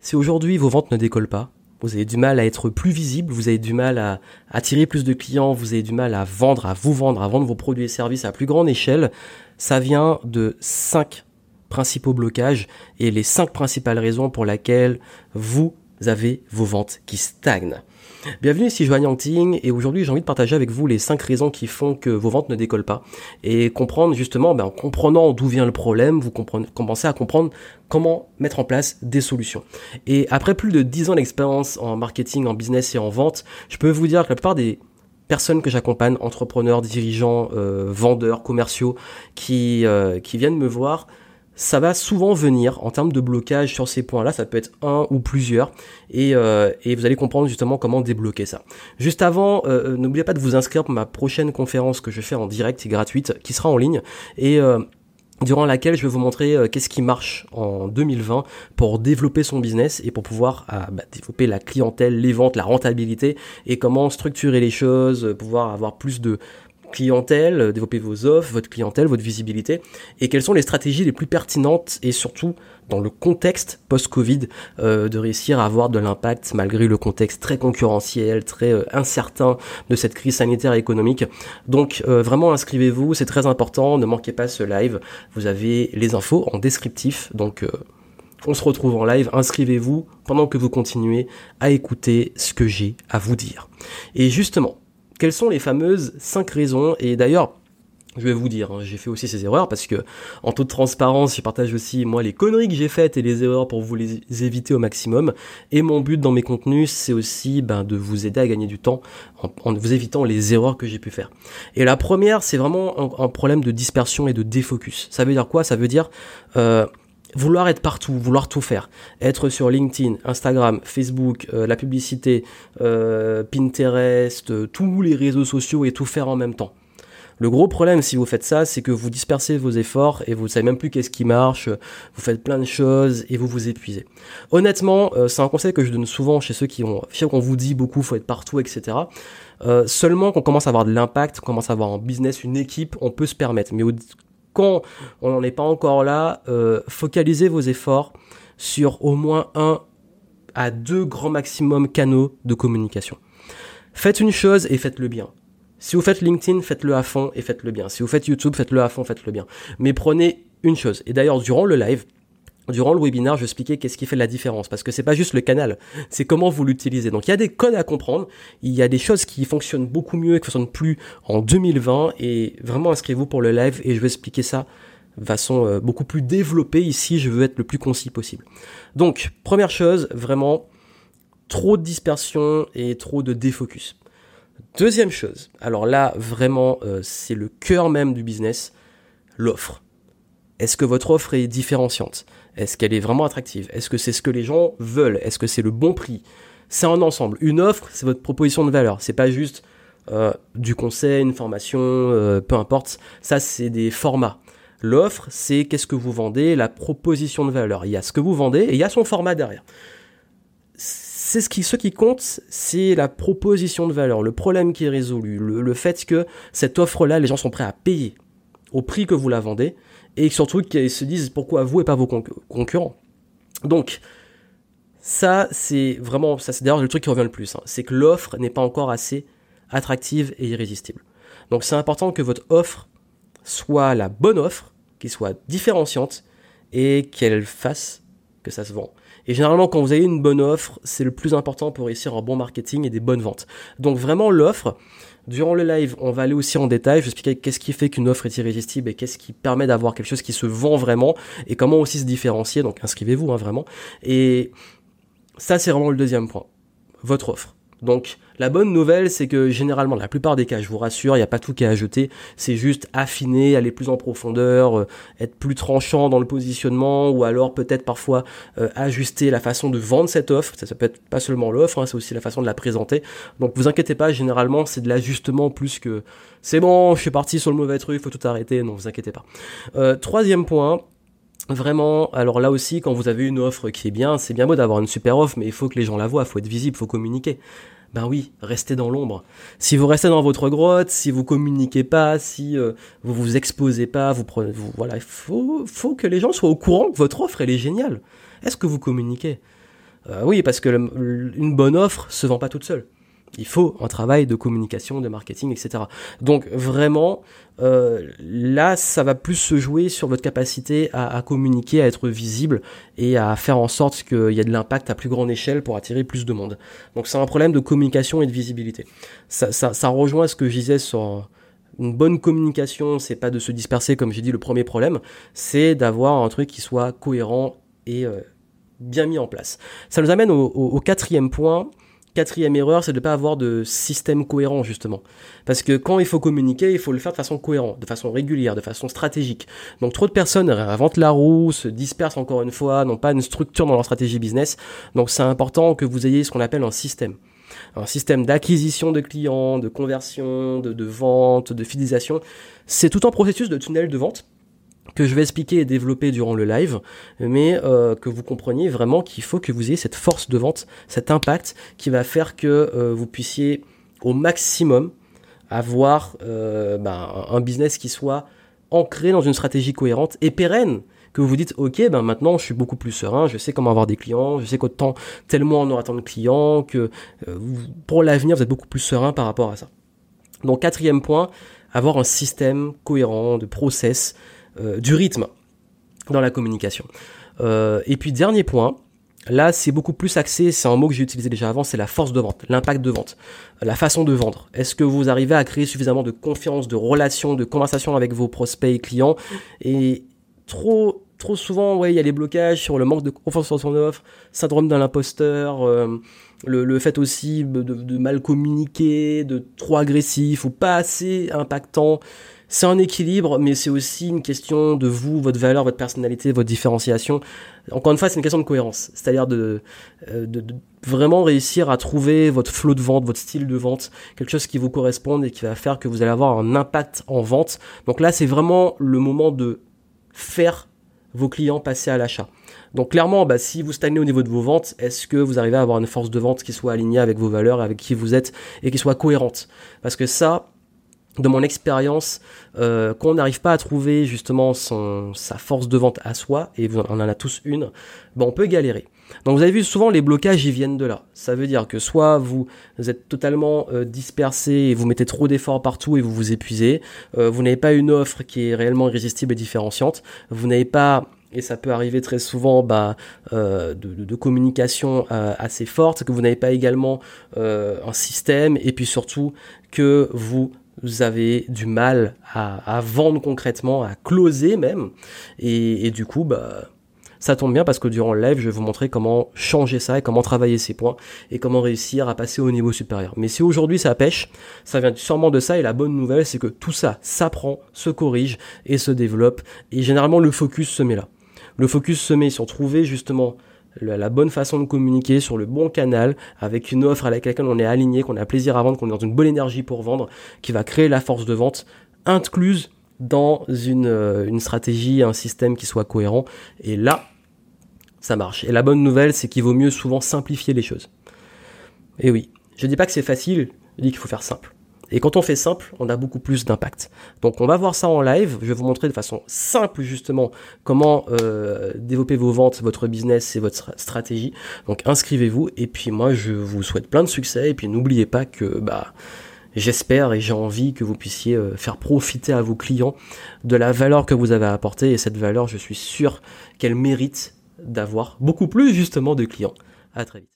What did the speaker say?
Si aujourd'hui vos ventes ne décollent pas, vous avez du mal à être plus visible, vous avez du mal à attirer plus de clients, vous avez du mal à vendre, à vous vendre, à vendre vos produits et services à plus grande échelle, ça vient de cinq principaux blocages et les cinq principales raisons pour lesquelles vous avez vos ventes qui stagnent. Bienvenue ici Joanne Ting et aujourd'hui j'ai envie de partager avec vous les 5 raisons qui font que vos ventes ne décollent pas et comprendre justement, ben, en comprenant d'où vient le problème, vous commencez à comprendre comment mettre en place des solutions. Et après plus de 10 ans d'expérience en marketing, en business et en vente, je peux vous dire que la plupart des personnes que j'accompagne, entrepreneurs, dirigeants, euh, vendeurs, commerciaux, euh, qui viennent me voir, ça va souvent venir en termes de blocage sur ces points-là, ça peut être un ou plusieurs, et, euh, et, vous allez comprendre justement comment débloquer ça. Juste avant, euh, euh, n'oubliez pas de vous inscrire pour ma prochaine conférence que je fais en direct et gratuite, qui sera en ligne, et durant laquelle je vais vous montrer qu'est-ce qui marche en 2020 pour développer son business et pour pouvoir bah, développer la clientèle, les ventes, la rentabilité et comment structurer les choses, pouvoir avoir plus de clientèle, euh, développer vos offres, votre clientèle, votre visibilité, et quelles sont les stratégies les plus pertinentes et surtout dans le contexte post-Covid euh, de réussir à avoir de l'impact malgré le contexte très concurrentiel, très euh, incertain de cette crise sanitaire et économique. Donc vraiment inscrivez-vous, c'est très important, ne manquez pas ce live, vous avez les infos en descriptif, donc on se retrouve en live, inscrivez-vous pendant que vous continuez à écouter ce que j'ai à vous dire. Et justement, quelles sont les fameuses 5 raisons? Et d'ailleurs, je vais vous dire, hein, j'ai fait aussi ces erreurs parce que, en toute transparence, je partage aussi moi les conneries que j'ai faites et les erreurs pour vous les éviter au maximum. Et mon but dans mes contenus, c'est aussi ben, de vous aider à gagner du temps en, vous évitant les erreurs que j'ai pu faire. Et la première, c'est vraiment un, problème de dispersion et de défocus. Ça veut dire quoi? Ça veut dire euh, vouloir être partout, vouloir tout faire, être sur LinkedIn, Instagram, Facebook, euh, la publicité, euh, Pinterest, euh, tous les réseaux sociaux et tout faire en même temps. Le gros problème si vous faites ça, c'est que vous dispersez vos efforts et vous savez même plus qu'est-ce qui marche, vous faites plein de choses et vous vous épuisez. Honnêtement, c'est un conseil que je donne souvent chez ceux qui ont, qu'on vous dit beaucoup, faut être partout, etc. seulement qu'on commence à avoir de l'impact, qu'on commence à avoir en business une équipe, on peut se permettre. Mais quand on n'en est pas encore là, euh, focalisez vos efforts sur au moins un à deux grands maximum canaux de communication. Faites une chose et faites-le bien. Si vous faites LinkedIn, faites-le à fond et faites-le bien. Si vous faites YouTube, faites-le à fond, faites-le bien. Mais prenez une chose. Et d'ailleurs, durant le live, Durant le webinaire, je expliquais qu'est-ce qui fait la différence, parce que c'est pas juste le canal, c'est comment vous l'utilisez. Donc il y a des codes à comprendre, il y a des choses qui fonctionnent beaucoup mieux et qui fonctionnent plus en 2020, et vraiment inscrivez-vous pour le live et je vais expliquer ça de façon euh, beaucoup plus développée ici, je veux être le plus concis possible. Donc, première chose, vraiment, trop de dispersion et trop de défocus. Deuxième chose, alors là, vraiment, euh, c'est le cœur même du business, l'offre. Est-ce que votre offre est différenciante? Est-ce qu'elle est vraiment attractive? Est-ce que c'est ce que les gens veulent? Est-ce que c'est le bon prix? C'est un ensemble. Une offre, c'est votre proposition de valeur. C'est pas juste euh, du conseil, une formation, euh, peu importe. Ça, c'est des formats. L'offre, c'est qu'est-ce que vous vendez, la proposition de valeur. Il y a ce que vous vendez et il y a son format derrière. C'est ce qui, ce qui compte, c'est la proposition de valeur, le problème qui est résolu, le fait que cette offre-là, les gens sont prêts à payer au prix que vous la vendez et surtout qu'ils se disent pourquoi vous et pas vos concurrents. Donc, ça, c'est vraiment, ça c'est d'ailleurs le truc qui revient le plus, hein. c'est que l'offre n'est pas encore assez attractive et irrésistible. Donc c'est important que votre offre soit la bonne offre, qui soit différenciante et qu'elle fasse que ça se vend. Et généralement, quand vous avez une bonne offre, c'est le plus important pour réussir un bon marketing et des bonnes ventes. Donc vraiment, l'offre, durant le live, on va aller aussi en détail. Je vais expliquer qu'est-ce qui fait qu'une offre est irrésistible et qu'est-ce qui permet d'avoir quelque chose qui se vend vraiment et comment aussi se différencier. Donc inscrivez-vous hein, vraiment. Et ça, c'est vraiment le deuxième point. Votre offre. Donc la bonne nouvelle, c'est que généralement, la plupart des cas, je vous rassure, il n'y a pas tout qui est ajouté, c'est juste affiner, aller plus en profondeur, euh, être plus tranchant dans le positionnement, ou alors peut-être parfois euh, ajuster la façon de vendre cette offre. Ça, peut être pas seulement l'offre, hein, c'est aussi la façon de la présenter. Donc vous inquiétez pas, généralement c'est de l'ajustement plus que c'est bon, je suis parti sur le mauvais truc, il faut tout arrêter. Non, vous inquiétez pas. Euh, troisième point, Vraiment, alors là aussi, quand vous avez une offre qui est bien, c'est bien beau d'avoir une super offre, mais il faut que les gens la voient, il faut être visible, il faut communiquer. Ben oui, restez dans l'ombre. Si vous restez dans votre grotte, si vous communiquez pas, si euh, vous vous exposez pas, vous prenez, vous, voilà, il faut, que les gens soient au courant que votre offre elle est géniale. Est-ce que vous communiquez? Euh, oui, parce que une bonne offre se vend pas toute seule. Il faut un travail de communication, de marketing, etc. Donc vraiment, euh, là, ça va plus se jouer sur votre capacité à, communiquer, à être visible et à faire en sorte qu'il y ait de l'impact à plus grande échelle pour attirer plus de monde. Donc c'est un problème de communication et de visibilité. Ça, rejoint ce que je disais sur une bonne communication, c'est pas de se disperser comme j'ai dit le premier problème, c'est d'avoir un truc qui soit cohérent et euh, bien mis en place. Ça nous amène au, quatrième point. Quatrième erreur, c'est de ne pas avoir de système cohérent justement. Parce que quand il faut communiquer, il faut le faire de façon cohérente, de façon régulière, de façon stratégique. Donc trop de personnes inventent la roue, se dispersent encore une fois, n'ont pas une structure dans leur stratégie business. Donc c'est important que vous ayez ce qu'on appelle un système un système d'acquisition de clients, de conversion, de, vente, de fidélisation. C'est tout un processus de tunnel de vente que je vais expliquer et développer durant le live, mais euh, que vous compreniez vraiment qu'il faut que vous ayez cette force de vente, cet impact qui va faire que euh, vous puissiez au maximum avoir euh, ben, un business qui soit ancré dans une stratégie cohérente et pérenne que vous vous dites, ok, ben maintenant je suis beaucoup plus serein, je sais comment avoir des clients, je sais qu'autant tel mois on aura tant de clients, que pour l'avenir vous êtes beaucoup plus serein par rapport à ça. Donc quatrième point, avoir un système cohérent de process, du rythme dans la communication. Euh, et puis dernier point, Là, c'est beaucoup plus axé, c'est un mot que j'ai utilisé déjà avant, c'est la force de vente, l'impact de vente, la façon de vendre. Est-ce que vous arrivez à créer suffisamment de confiance, de relations, de conversations avec vos prospects et clients Et trop trop souvent, ouais, il y a les blocages sur le manque de confiance en son offre, syndrome de l'imposteur, euh, le, fait aussi de, mal communiquer, de trop agressif ou pas assez impactant. C'est un équilibre, mais c'est aussi une question de vous, votre valeur, votre personnalité, votre différenciation. Encore une fois, c'est une question de cohérence, c'est-à-dire de, euh, de, de, vraiment réussir à trouver votre flot de vente, votre style de vente, quelque chose qui vous corresponde et qui va faire que vous allez avoir un impact en vente. Donc là, c'est vraiment le moment de faire vos clients passer à l'achat. Donc clairement, bah, si vous stagnez au niveau de vos ventes, est-ce que vous arrivez à avoir une force de vente qui soit alignée avec vos valeurs, avec qui vous êtes et qui soit cohérente? Parce que ça, de mon expérience, euh, quand on n'arrive pas à trouver justement son, sa force de vente à soi, et on en a tous une, bah, on peut galérer. Donc vous avez vu souvent les blocages ils viennent de là. Ça veut dire que soit vous, êtes totalement euh, dispersé et vous mettez trop d'efforts partout et vous vous épuisez, euh, vous n'avez pas une offre qui est réellement irrésistible et différenciante, vous n'avez pas et ça peut arriver très souvent bah, euh, de, communication assez forte, que vous n'avez pas également un système, et puis surtout que vous avez du mal à, vendre concrètement, à closer même, et, et du coup, bah, ça tombe bien parce que durant le live, je vais vous montrer comment changer ça et comment travailler ces points et comment réussir à passer au niveau supérieur. Mais si aujourd'hui ça pêche, ça vient sûrement de ça et la bonne nouvelle c'est que tout ça s'apprend, se corrige et se développe et généralement le focus se met là. Le focus se met sur trouver justement la, bonne façon de communiquer sur le bon canal avec une offre avec laquelle on est aligné, qu'on a plaisir à vendre, qu'on est dans une bonne énergie pour vendre, qui va créer la force de vente incluse dans une, euh, une stratégie, un système qui soit cohérent. Et là, ça marche. Et la bonne nouvelle, c'est qu'il vaut mieux souvent simplifier les choses. Et oui, je dis pas que c'est facile, je dis qu'il faut faire simple. Et quand on fait simple, on a beaucoup plus d'impact. Donc on va voir ça en live. Je vais vous montrer de façon simple justement comment euh, développer vos ventes, votre business et votre stratégie. Donc inscrivez-vous et puis moi je vous souhaite plein de succès et puis n'oubliez pas que bah J'espère et j'ai envie que vous puissiez euh, faire profiter à vos clients de la valeur que vous avez apportée et cette valeur, je suis sûr qu'elle mérite d'avoir beaucoup plus justement de clients. À très vite.